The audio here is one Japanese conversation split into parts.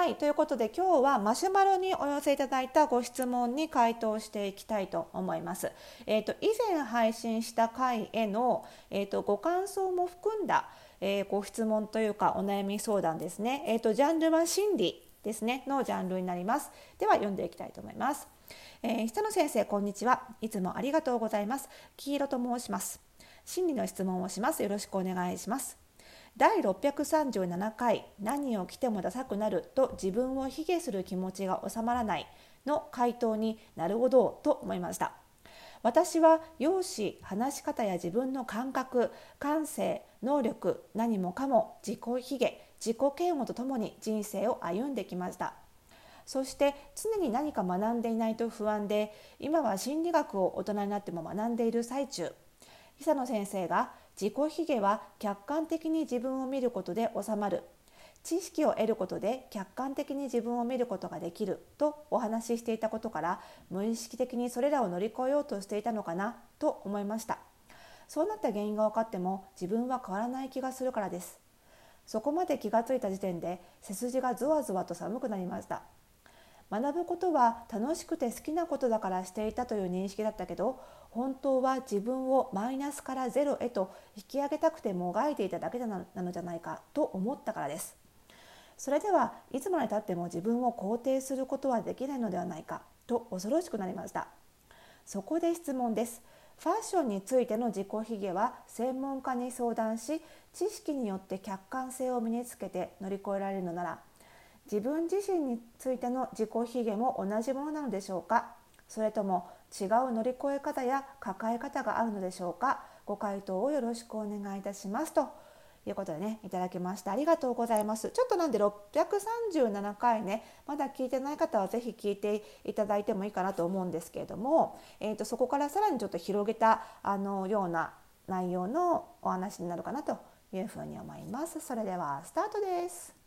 はいということで今日はマシュマロにお寄せいただいたご質問に回答していきたいと思います。えーと、以前配信した回への、えーと、ご感想も含んだ、えー、ご質問というかお悩み相談ですね、えーと、ジャンルは心理ですねのジャンルになります。では読んでいきたいと思います。えー、久野先生こんにちはいつもありがとうございます。黄色と申します。心理の質問をします。よろしくお願いします。第637回「何を着てもダサくなる」と自分を卑下する気持ちが収まらないの回答になるほどと思いました。私は容姿話し方や自分の感覚感性能力何もかも自己卑下自己嫌悪とともに人生を歩んできました。そして常に何か学んでいないと不安で今は心理学を大人になっても学んでいる最中。久野先生が自己卑下は客観的に自分を見ることで収まる。知識を得ることで客観的に自分を見ることができる。とお話ししていたことから無意識的にそれらを乗り越えようとしていたのかな。と思いました。そうなった原因が分かっても自分は変わらない気がするからです。そこまで気がついた時点で背筋がゾワゾワと寒くなりました。学ぶことは楽しくて好きなことだからしていたという認識だったけど本当は自分をマイナスからゼロへと引き上げたくてもがいていただけなのじゃないかと思ったからです。それではいつまでたっても自分を肯定することはできないのではないかと恐ろしくなりました。そこで質問です。ファッションについての自己卑下は専門家に相談し知識によって客観性を身につけて乗り越えられるのなら自分自身についての自己卑下も同じものなのでしょうか？それとも違う乗り越え方や抱え方があるのでしょうか？ご回答をよろしくお願いいたしますということでねいただきましたありがとうございます。ちょっとなんで637回ねまだ聞いてない方は是非聞いていただいてもいいかなと思うんですけれども、えーと、そこからさらにちょっと広げたあのような内容のお話になるかなというふうに思います。それではスタートです。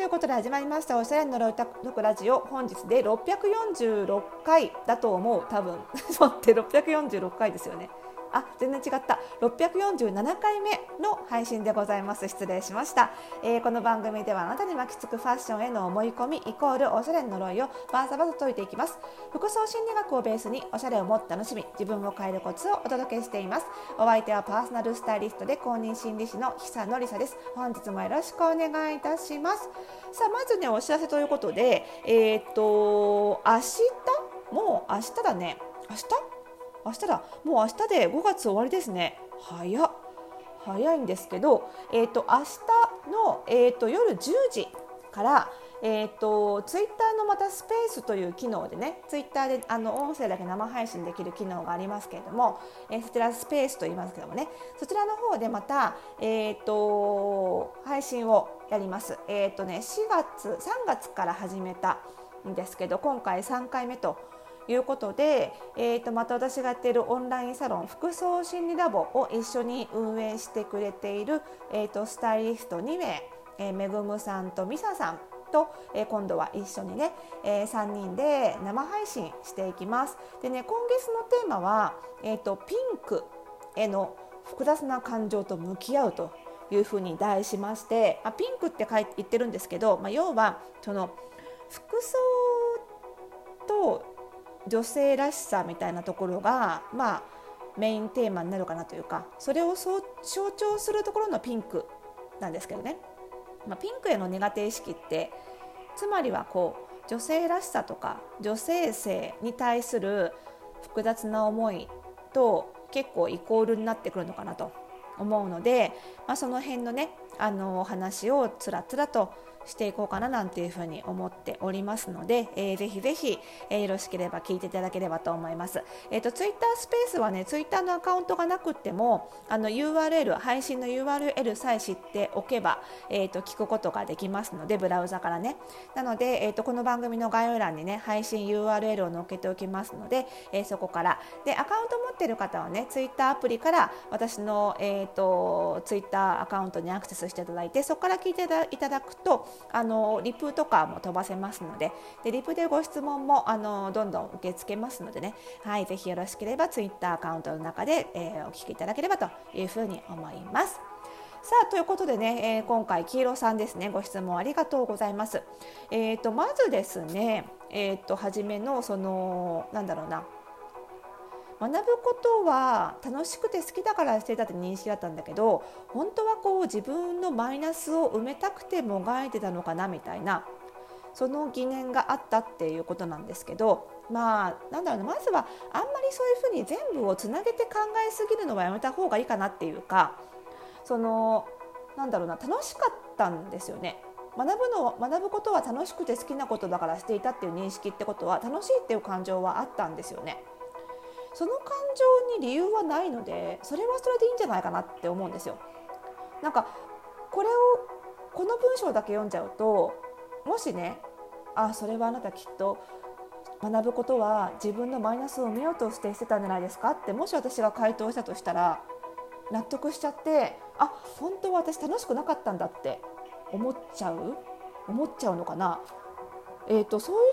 ということで始まりました。おしゃれのロイタクラジオ。本日で646回だと思う。多分。そうって646回ですよね。あ全然違った。647回目の配信でございます。失礼しました、えー、この番組ではあなたに巻きつくファッションへの思い込みイコールおしゃれの呪いをバーサバサ解いていきます。服装心理学をベースにおしゃれをもっと楽しみ自分を変えるコツをお届けしています。お相手はパーソナルスタイリストで公認心理師の久野里沙です。本日もよろしくお願いいたします。さあまずねお知らせということでえっ、と明日？もう明日だね。明日？明日だ。もう明日で5月終わりですね。早っ。早いんですけど、えーと、明日の、えーと、夜10時から、えーと、ツイッターのまたスペースという機能でねツイッターであの音声だけ生配信できる機能がありますけれども、えー、そちらスペースと言いますけどもねそちらの方でまた、えー、と配信をやります。えーとね、4月3月から始めたんですけど今回3回目ということで、えー、とまた私がやっているオンラインサロン服装心理ラボを一緒に運営してくれている、えー、とスタイリスト2名、えー、めぐむさんとみささんと、えー、今度は一緒にね、えー、3人で生配信していきます。でね今月のテーマは、えーと、ピンクへの複雑な感情と向き合うというふうに題しまして、まあ、ピンクって書いて言ってるんですけど、まあ、要はその服装と女性らしさみたいなところがまあメインテーマになるかなというかそれを象徴するところのピンクなんですけどね、まあ、ピンクへの苦手意識ってつまりはこう女性らしさとか女性性に対する複雑な思いと結構イコールになってくるのかなと思うので、まあ、その辺のねあのお話をつらつらとしていこうかななんていうふうに思っておりますので、えー、ぜひぜひ、えー、よろしければ聞いていただければと思います。えっ、ー、とツイッタースペースはねツイッターのアカウントがなくてもあの URL 配信の URL さえ知っておけばえっ、ー、と聞くことができますのでブラウザからね。なのでえっ、ー、とこの番組の概要欄にね配信 URL を載っけておきますので、えー、そこからでアカウント持ってる方はねツイッターアプリから私のえっ、ー、とツイッターアカウントにアクセスしていただいてそこから聞いていただくとあのリプとかも飛ばせますのででリプでご質問もあのどんどん受け付けますのでね、はい、ぜひよろしければツイッターアカウントの中で、えー、お聞きいただければというふうに思います。さあということでね、えー、今回黄色さんですねご質問ありがとうございます。えーと、まずですね、えーと、初めのそのなんだろうな学ぶことは楽しくて好きだからしてたって認識だったんだけど本当はこう自分のマイナスを埋めたくてもがいてたのかなみたいなその疑念があったっていうことなんですけどまあなんだろうなまずはあんまりそういうふうに全部をつなげて考えすぎるのはやめた方がいいかなっていうかそのなんだろうな楽しかったんですよね。学ぶの学ぶことは楽しくて好きなことだからしていたっていう認識ってことは楽しいっていう感情はあったんですよね。その感情に理由はないのでそれはそれでいいんじゃないかなって思うんですよ。なんかこれをこの文章だけ読んじゃうともしねあそれはあなたきっと学ぶことは自分のマイナスを見ようとしてしてたんじゃないですかってもし私が回答したとしたら納得しちゃってあ本当は私楽しくなかったんだって思っちゃう？思っちゃうのかな？えーと、それはね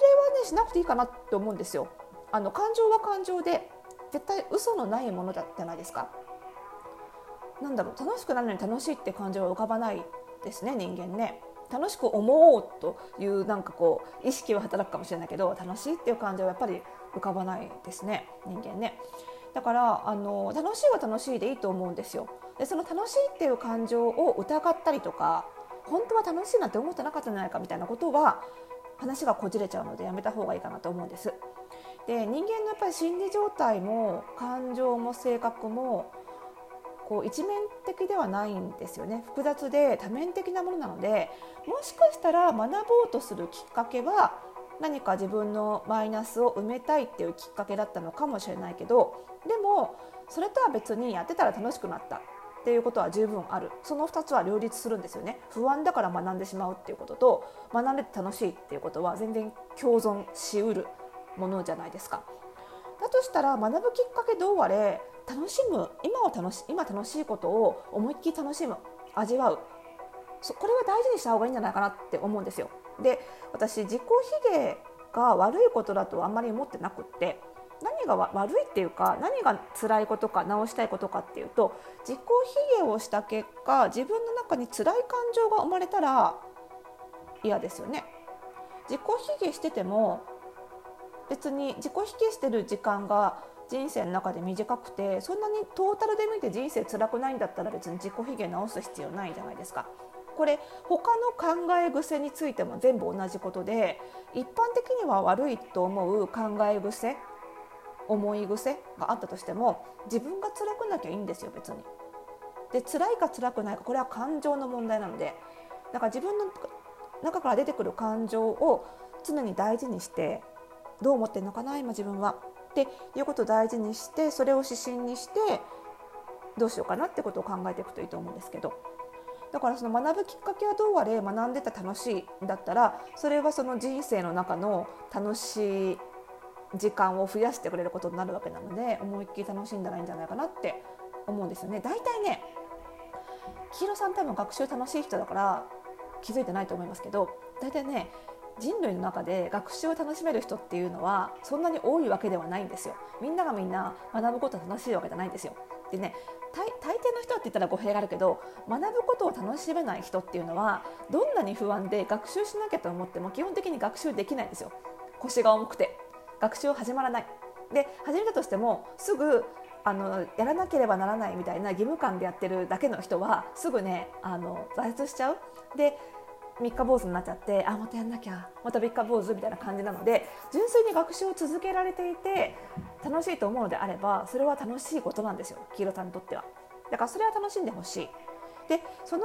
しなくていいかなって思うんですよ。あの感情は感情で絶対嘘のないものだじゃないですか？なんだろう楽しくなるのに楽しいって感情は浮かばないですね人間ね。楽しく思おうというなんかこう意識は働くかもしれないけど楽しいっていう感情はやっぱり浮かばないですね人間ね。だからあの楽しいは楽しいでいいと思うんですよ。でその楽しいっていう感情を疑ったりとか本当は楽しいなんて思ってなかったんじゃないかみたいなことは話がこじれちゃうのでやめた方がいいかなと思うんです。で人間のやっぱり心理状態も感情も性格もこう一面的ではないんですよね。複雑で多面的なものなのでもしかしたら学ぼうとするきっかけは何か自分のマイナスを埋めたいっていうきっかけだったのかもしれないけどでもそれとは別にやってたら楽しくなった。っていうことは十分ある。その2つは両立するんですよね。不安だから学んでしまうっていうことと学んでて楽しいっていうことは全然共存しうる。ものじゃないですか。だとしたら学ぶきっかけどうあれ楽しむ今を楽し今楽しいことを思いっきり楽しむ味わう。これは大事にした方がいいんじゃないかなって思うんですよ。で私自己卑下が悪いことだとあんまり思ってなくって何が悪いっていうか何が辛いことか直したいことかっていうと自己卑下をした結果自分の中に辛い感情が生まれたら嫌ですよね。自己卑下してても別に自己卑下してる時間が人生の中で短くてそんなにトータルで見て人生辛くないんだったら別に自己卑下直す必要ないじゃないですか。これ他の考え癖についても全部同じことで一般的には悪いと思う考え癖思い癖があったとしても自分が辛くなきゃいいんですよ別に。で辛いか辛くないかこれは感情の問題なのでだから自分の中から出てくる感情を常に大事にしてどう思ってるのかな今自分はっていうことを大事にしてそれを指針にしてどうしようかなってことを考えていくといいと思うんですけどだからその学ぶきっかけはどうあれ学んでた楽しいだったらそれはその人生の中の楽しい時間を増やしてくれることになるわけなので思いっきり楽しんだらいいんじゃないかなって思うんですよね。大体ね黄色さん多分学習楽しい人だから気づいてないと思いますけど大体ね人類の中で学習を楽しめる人っていうのはそんなに多いわけではないんですよ。みんながみんな学ぶことが楽しいわけじゃないんですよ。でね大抵の人って言ったら語弊があるけど学ぶことを楽しめない人っていうのはどんなに不安で学習しなきゃと思っても基本的に学習できないんですよ腰が重くて学習始まらないで始めたとしてもすぐあのやらなければならないみたいな義務感でやってるだけの人はすぐねあの挫折しちゃうで三日坊主になっちゃってあまたやんなきゃまた三日坊主みたいな感じなので純粋に学習を続けられていて楽しいと思うのであればそれは楽しいことなんですよ黄色さんにとっては。だからそれは楽しんでほしい。でその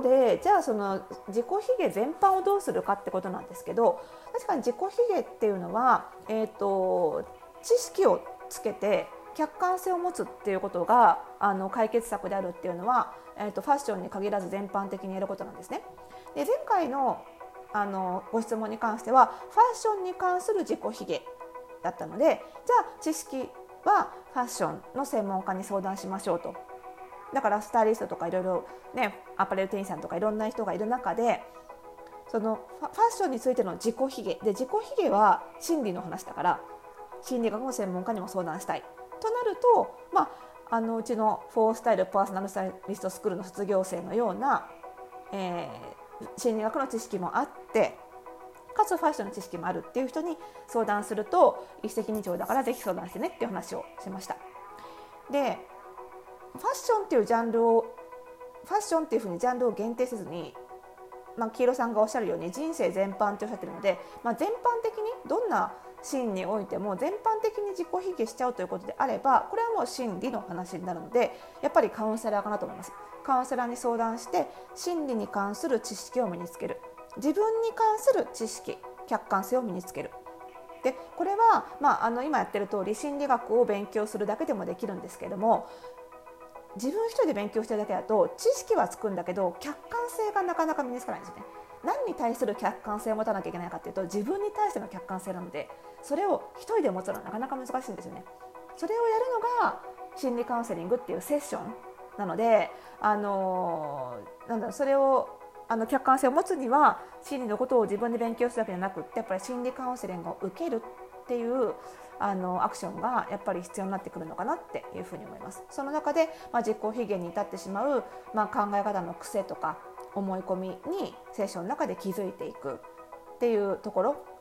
一方でじゃあその自己卑下全般をどうするかってことなんですけど確かに自己卑下っていうのは、えーと、知識をつけて客観性を持つっていうことがあの解決策であるっていうのは、えーとファッションに限らず全般的にやることなんですね。で前回のあのご質問に関してはファッションに関する自己卑下だったのでじゃあ知識はファッションの専門家に相談しましょうと。だからスタイリストとかいろいろねアパレル店員さんとかいろんな人がいる中でそのファッションについての自己卑下。で自己卑下は心理の話だから心理学の専門家にも相談したい。となると、まあ、あのうちのフォースタイルパーソナルスタイリストスクールの卒業生のような、えー、心理学の知識もあってかつファッションの知識もあるっていう人に相談すると一石二鳥だから是非相談してねっていう話をしました。でファッションっていうジャンルをファッションっていうふうにジャンルを限定せずに、まあ、黄色さんがおっしゃるように人生全般っておっしゃってるので、まあ、全般的にどんなシーンにおいても全般的に自己卑下しちゃうということであればこれはもう心理の話になるのでやっぱりカウンセラーかなと思います。カウンセラーに相談して心理に関する知識を身につける。自分に関する知識客観性を身につける。でこれは、まあ、あの今やってる通り心理学を勉強するだけでもできるんですけども自分一人で勉強してるだけだと知識はつくんだけど客観性がなかなか身につかないんですよね。何に対する客観性を持たなきゃいけないかっていうと自分に対しての客観性なのでそれを一人で持つのはなかなか難しいんですよね。それをやるのが心理カウンセリングっていうセッションなので、あのー、なんだろうそれをあの客観性を持つには心理のことを自分で勉強するだけじゃなくってやっぱり心理カウンセリングを受けるっていうあのアクションがやっぱり必要になってくるのかなっていうふうに思います。その中で、まあ、実行卑下に至ってしまう、まあ、考え方の癖とか思い込みに聖書の中で気づいていくっていうところ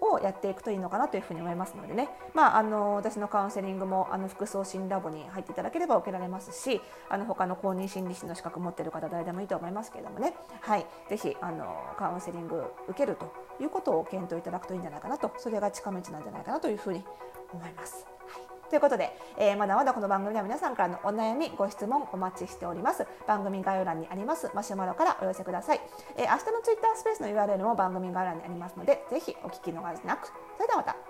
をやっていくといいのかなというふうに思いますのでね、まあ、あの私のカウンセリングもあの服装診ラボに入っていただければ受けられますしあの他の公認心理師の資格持ってる方誰でもいいと思いますけれどもね、はい、ぜひあのカウンセリング受けるということを検討いただくといいんじゃないかなと。それが近道なんじゃないかなというふうに思います。ということで、えー、まだまだこの番組では皆さんからのお悩み、ご質問お待ちしております。番組概要欄にありますマシュマロからお寄せください。えー、明日のツイッタースペースの URL も番組概要欄にありますので、ぜひお聞き逃しなく。それではまた。